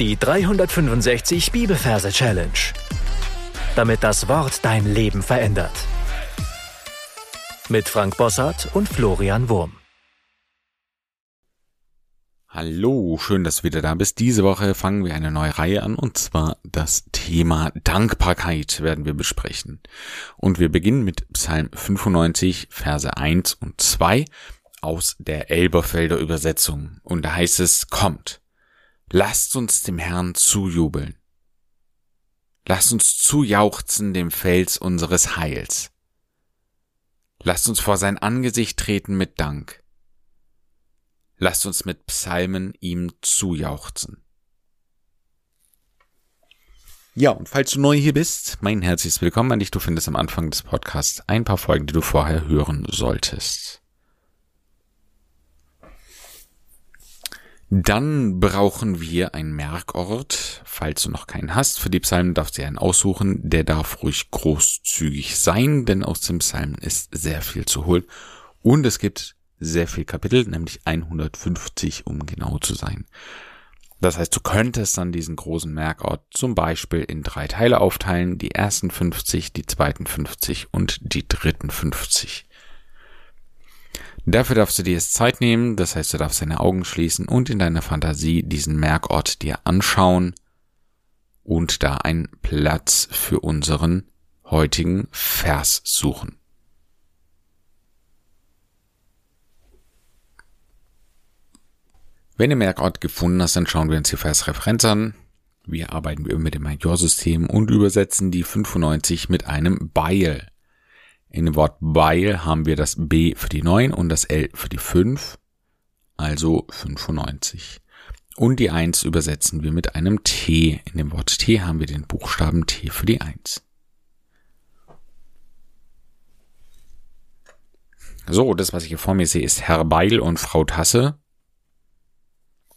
Die 365 Bibelverse Challenge. Damit das Wort dein Leben verändert. Mit Frank Bossart und Florian Wurm. Hallo, schön, dass du wieder da bist. Diese Woche fangen wir eine neue Reihe an und zwar das Thema Dankbarkeit werden wir besprechen. Und wir beginnen mit Psalm 95, Verse 1 und 2 aus der Elberfelder Übersetzung. Und da heißt es, kommt. Lasst uns dem Herrn zujubeln. Lasst uns zujauchzen dem Fels unseres Heils. Lasst uns vor sein Angesicht treten mit Dank. Lasst uns mit Psalmen ihm zujauchzen. Ja, und falls du neu hier bist, mein herzliches Willkommen an dich. Du findest am Anfang des Podcasts ein paar Folgen, die du vorher hören solltest. Dann brauchen wir einen Merkort, falls du noch keinen hast. Für die Psalmen darfst du dir einen aussuchen. Der darf ruhig großzügig sein, denn aus dem Psalmen ist sehr viel zu holen. Und es gibt sehr viel Kapitel, nämlich 150, um genau zu sein. Das heißt, du könntest dann diesen großen Merkort zum Beispiel in drei Teile aufteilen. Die ersten 50, die zweiten 50 und die dritten 50. Dafür darfst du dir jetzt Zeit nehmen, das heißt, du darfst deine Augen schließen und in deiner Fantasie diesen Merkort dir anschauen und da einen Platz für unseren heutigen Vers suchen. Wenn du Merkort gefunden hast, dann schauen wir uns die Versreferenz an. Wir arbeiten mit dem Majorsystem und übersetzen die 95 mit einem Beil. In dem Wort weil haben wir das B für die 9 und das L für die 5, also 95. Und die 1 übersetzen wir mit einem T. In dem Wort T haben wir den Buchstaben T für die 1. So, das, was ich hier vor mir sehe, ist Herr Beil und Frau Tasse.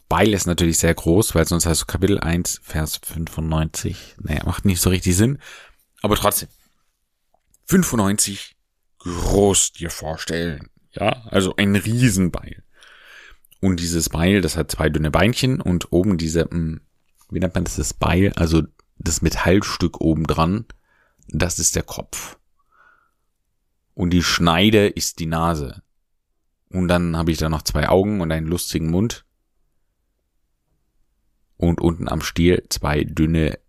Beil ist natürlich sehr groß, weil sonst du Kapitel 1, Vers 95. Naja, macht nicht so richtig Sinn. Aber trotzdem. 95 groß dir vorstellen. Ja, also ein Riesenbeil. Und dieses Beil, das hat zwei dünne Beinchen und oben diese, hm, wie nennt man das, das Beil, also das Metallstück oben dran, das ist der Kopf. Und die Schneide ist die Nase. Und dann habe ich da noch zwei Augen und einen lustigen Mund. Und unten am Stiel zwei dünne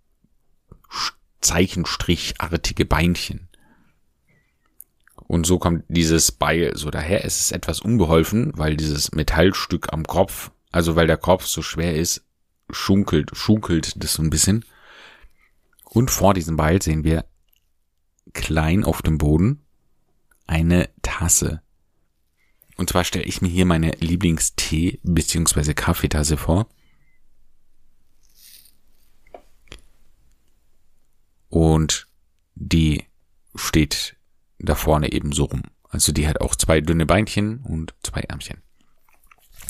Zeichenstrichartige Beinchen. Und so kommt dieses Beil so daher. Es ist etwas unbeholfen, weil dieses Metallstück am Kopf, also weil der Kopf so schwer ist, schunkelt, schunkelt das so ein bisschen. Und vor diesem Beil sehen wir klein auf dem Boden eine Tasse. Und zwar stelle ich mir hier meine Lieblingstee bzw. Kaffeetasse vor. Und die steht da vorne eben so rum. Also die hat auch zwei dünne Beinchen und zwei Ärmchen.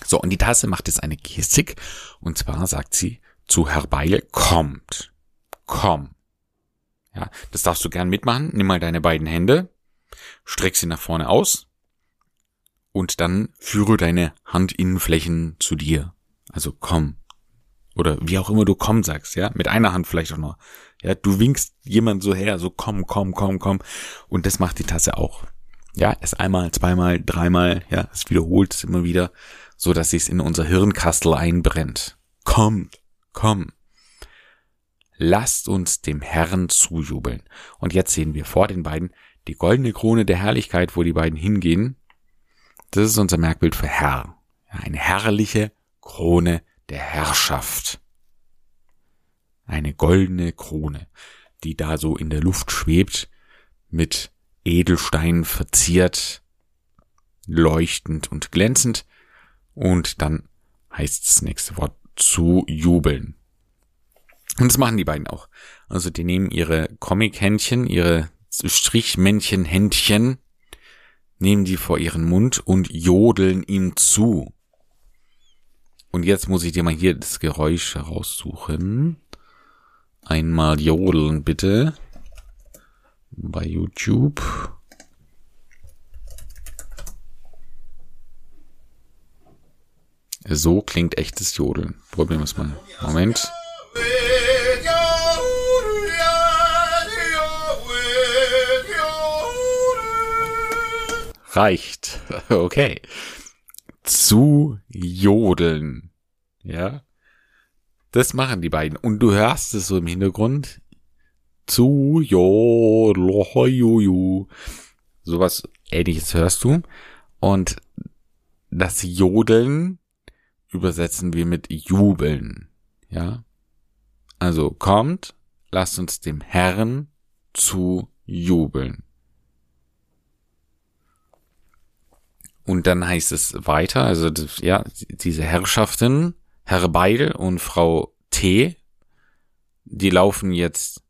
So, und die Tasse macht jetzt eine Gestik. Und zwar sagt sie zu Herr Beile, kommt, komm. Ja, das darfst du gern mitmachen. Nimm mal deine beiden Hände, streck sie nach vorne aus und dann führe deine Handinnenflächen zu dir. Also komm. Oder wie auch immer du komm sagst, ja. Mit einer Hand vielleicht auch noch. Ja, du winkst jemand so her, so komm, komm, komm, komm. Und das macht die Tasse auch. Ja, es einmal, zweimal, dreimal, ja, es wiederholt es immer wieder, so dass es in unser Hirnkastel einbrennt. Kommt, komm. Lasst uns dem Herrn zujubeln. Und jetzt sehen wir vor den beiden die goldene Krone der Herrlichkeit, wo die beiden hingehen. Das ist unser Merkbild für Herr. Eine herrliche Krone der Herrschaft eine goldene Krone, die da so in der Luft schwebt, mit Edelsteinen verziert, leuchtend und glänzend. Und dann heißt das nächste Wort zu jubeln. Und das machen die beiden auch. Also die nehmen ihre Comic-Händchen, ihre Strichmännchen-Händchen, nehmen die vor ihren Mund und jodeln ihm zu. Und jetzt muss ich dir mal hier das Geräusch heraussuchen. Einmal jodeln, bitte. Bei YouTube. So klingt echtes Jodeln. Probieren wir es mal. Moment. Reicht. Okay. Zu jodeln. Ja. Das machen die beiden. Und du hörst es so im Hintergrund. Zu jodel, Sowas ähnliches hörst du. Und das Jodeln übersetzen wir mit jubeln. Ja. Also kommt, lasst uns dem Herrn zu jubeln. Und dann heißt es weiter, also ja, diese Herrschaften, Herr Beil und Frau T, die laufen jetzt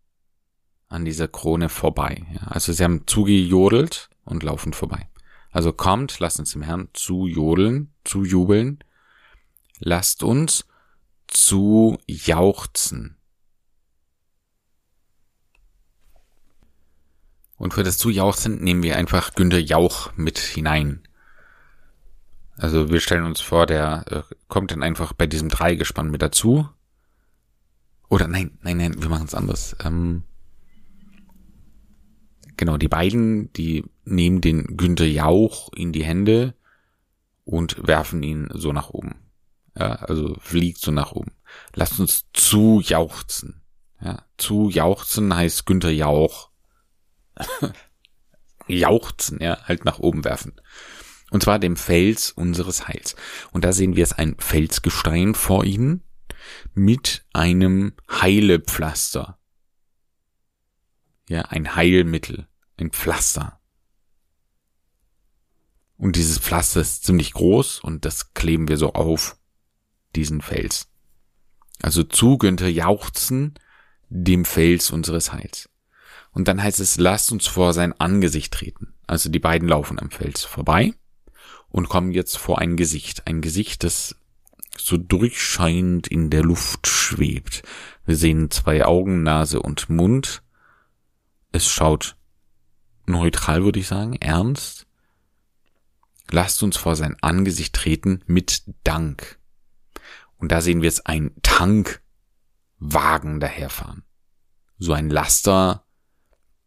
an dieser Krone vorbei. Ja, also sie haben zugejodelt und laufen vorbei. Also kommt, lasst uns dem Herrn zu jodeln, zu jubeln. Lasst uns zu jauchzen. Und für das zu jauchzen nehmen wir einfach Günter Jauch mit hinein. Also wir stellen uns vor, der äh, kommt dann einfach bei diesem Dreigespann mit dazu. Oder nein, nein, nein, wir machen es anders. Ähm, genau, die beiden, die nehmen den Günther Jauch in die Hände und werfen ihn so nach oben. Ja, also fliegt so nach oben. Lasst uns zu jauchzen. Ja, zu jauchzen heißt Günther Jauch. jauchzen, ja, halt nach oben werfen. Und zwar dem Fels unseres Heils. Und da sehen wir es ein Felsgestein vor ihnen mit einem Heilepflaster. Ja, ein Heilmittel, ein Pflaster. Und dieses Pflaster ist ziemlich groß und das kleben wir so auf diesen Fels. Also zu Günther jauchzen dem Fels unseres Heils. Und dann heißt es, lasst uns vor sein Angesicht treten. Also die beiden laufen am Fels vorbei und kommen jetzt vor ein Gesicht. Ein Gesicht, das so durchscheinend in der Luft schwebt. Wir sehen zwei Augen, Nase und Mund. Es schaut neutral, würde ich sagen, ernst. Lasst uns vor sein Angesicht treten mit Dank. Und da sehen wir es ein Tankwagen daherfahren. So ein Laster,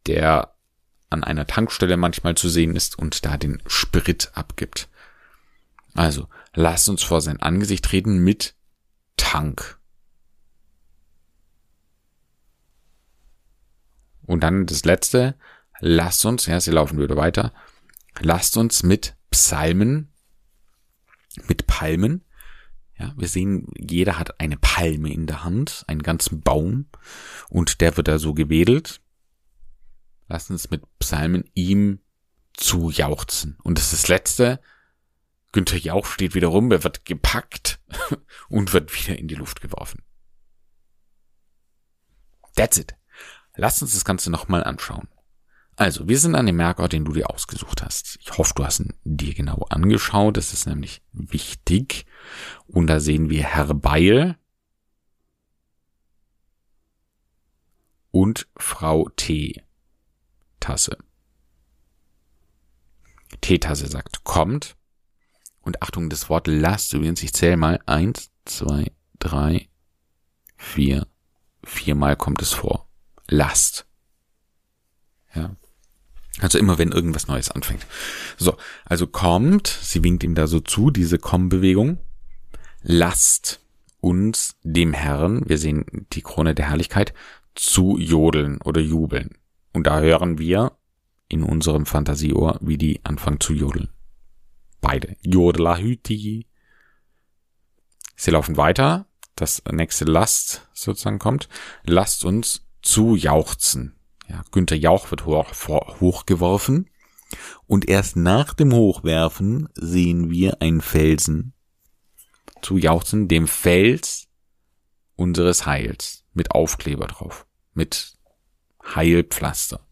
der an einer Tankstelle manchmal zu sehen ist und da den Sprit abgibt. Also, lasst uns vor sein Angesicht treten mit Tank. Und dann das letzte, lasst uns, ja, sie laufen wieder weiter, lasst uns mit Psalmen, mit Palmen, ja, wir sehen, jeder hat eine Palme in der Hand, einen ganzen Baum, und der wird da so gewedelt. Lasst uns mit Psalmen ihm zu jauchzen. Und das ist das letzte, Günther Jauch steht wieder rum, er wird gepackt und wird wieder in die Luft geworfen. That's it. Lass uns das Ganze nochmal anschauen. Also, wir sind an dem Merkort, den du dir ausgesucht hast. Ich hoffe, du hast ihn dir genau angeschaut. Das ist nämlich wichtig. Und da sehen wir Herr Beil und Frau T. Tasse. T-Tasse sagt kommt. Und Achtung, das Wort Last übrigens, ich zähle mal. Eins, zwei, drei, vier. Viermal kommt es vor. Last. Ja. Also immer wenn irgendwas Neues anfängt. So, also kommt, sie winkt ihm da so zu, diese Komm-Bewegung. Lasst uns dem Herrn, wir sehen die Krone der Herrlichkeit, zu jodeln oder jubeln. Und da hören wir in unserem Fantasieohr, wie die anfangen zu jodeln. Beide. Jodelahüti. Sie laufen weiter. Das nächste Last sozusagen kommt. Lasst uns zu jauchzen. Ja, Günther Jauch wird hoch, hochgeworfen. Und erst nach dem Hochwerfen sehen wir einen Felsen zu jauchzen, dem Fels unseres Heils mit Aufkleber drauf, mit Heilpflaster.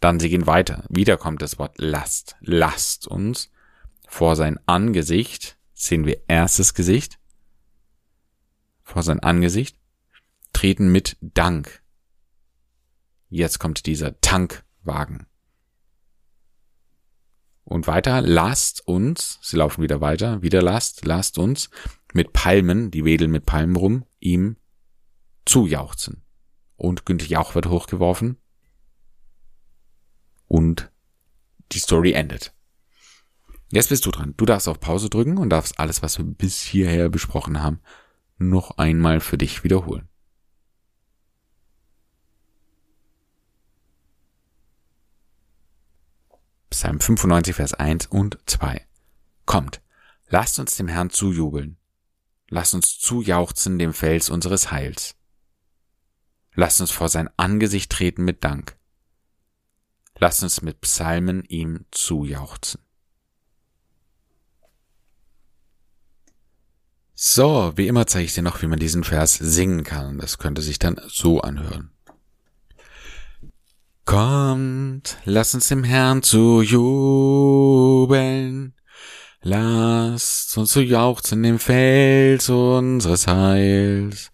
Dann sie gehen weiter. Wieder kommt das Wort Last. Lasst uns vor sein Angesicht, sehen wir erstes Gesicht, vor sein Angesicht, treten mit Dank. Jetzt kommt dieser Tankwagen. Und weiter, lasst uns, sie laufen wieder weiter, wieder lasst, lasst uns mit Palmen, die wedeln mit Palmen rum, ihm zujauchzen. Und Günther Jauch wird hochgeworfen und die Story endet. Jetzt bist du dran. Du darfst auf Pause drücken und darfst alles, was wir bis hierher besprochen haben, noch einmal für dich wiederholen. Psalm 95, Vers 1 und 2. Kommt, lasst uns dem Herrn zujubeln. Lasst uns zujauchzen dem Fels unseres Heils. Lasst uns vor sein Angesicht treten mit Dank. Lasst uns mit Psalmen ihm zujauchzen. So, wie immer zeige ich dir noch, wie man diesen Vers singen kann. Das könnte sich dann so anhören. Kommt, lasst uns dem Herrn zu jubeln. Lasst uns zu jauchzen dem Fels unseres Heils.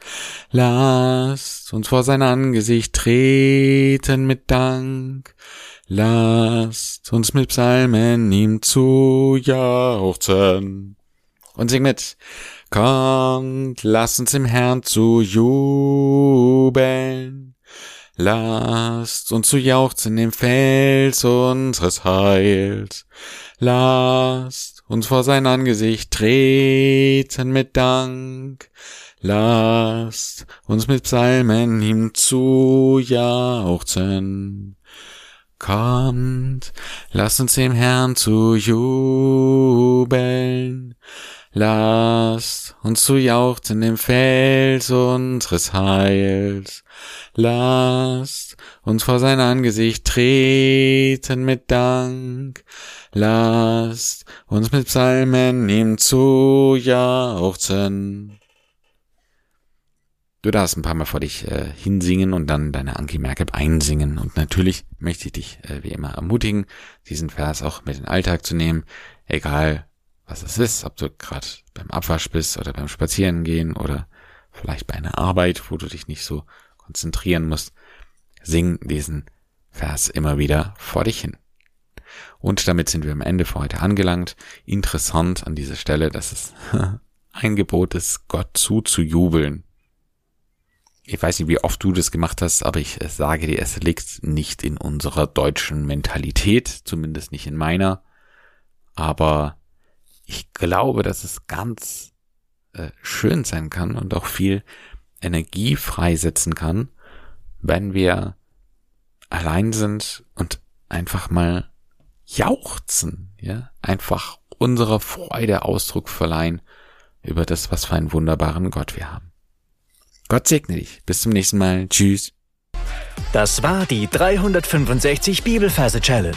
Lasst uns vor sein Angesicht treten mit Dank. Lasst uns mit Psalmen ihm zu jauchzen. Und sing mit. Kommt, lasst uns im Herrn zu jubeln. Lasst uns zu jauchzen im Fels unseres Heils. Lasst uns vor sein Angesicht treten mit Dank. Lasst uns mit Psalmen ihm zu jauchzen. Kommt, lasst uns dem Herrn zu jubeln. Lasst uns zu jauchzen im Fels unseres Heils. Lasst uns vor sein Angesicht treten mit Dank. Lasst uns mit Psalmen ihm zu jauchzen. Du darfst ein paar Mal vor dich äh, hinsingen und dann deine Anki Merkab einsingen. Und natürlich möchte ich dich äh, wie immer ermutigen, diesen Vers auch mit in den Alltag zu nehmen. Egal, was es ist, ob du gerade beim Abwasch bist oder beim Spazierengehen oder vielleicht bei einer Arbeit, wo du dich nicht so konzentrieren musst, sing diesen Vers immer wieder vor dich hin. Und damit sind wir am Ende für heute angelangt. Interessant an dieser Stelle, dass es ein Gebot ist, Gott zuzujubeln. Ich weiß nicht, wie oft du das gemacht hast, aber ich sage dir, es liegt nicht in unserer deutschen Mentalität, zumindest nicht in meiner. Aber ich glaube, dass es ganz äh, schön sein kann und auch viel Energie freisetzen kann, wenn wir allein sind und einfach mal jauchzen, ja, einfach unserer Freude Ausdruck verleihen über das, was für einen wunderbaren Gott wir haben. Gott segne dich. Bis zum nächsten Mal. Tschüss. Das war die 365 Bibelferse Challenge.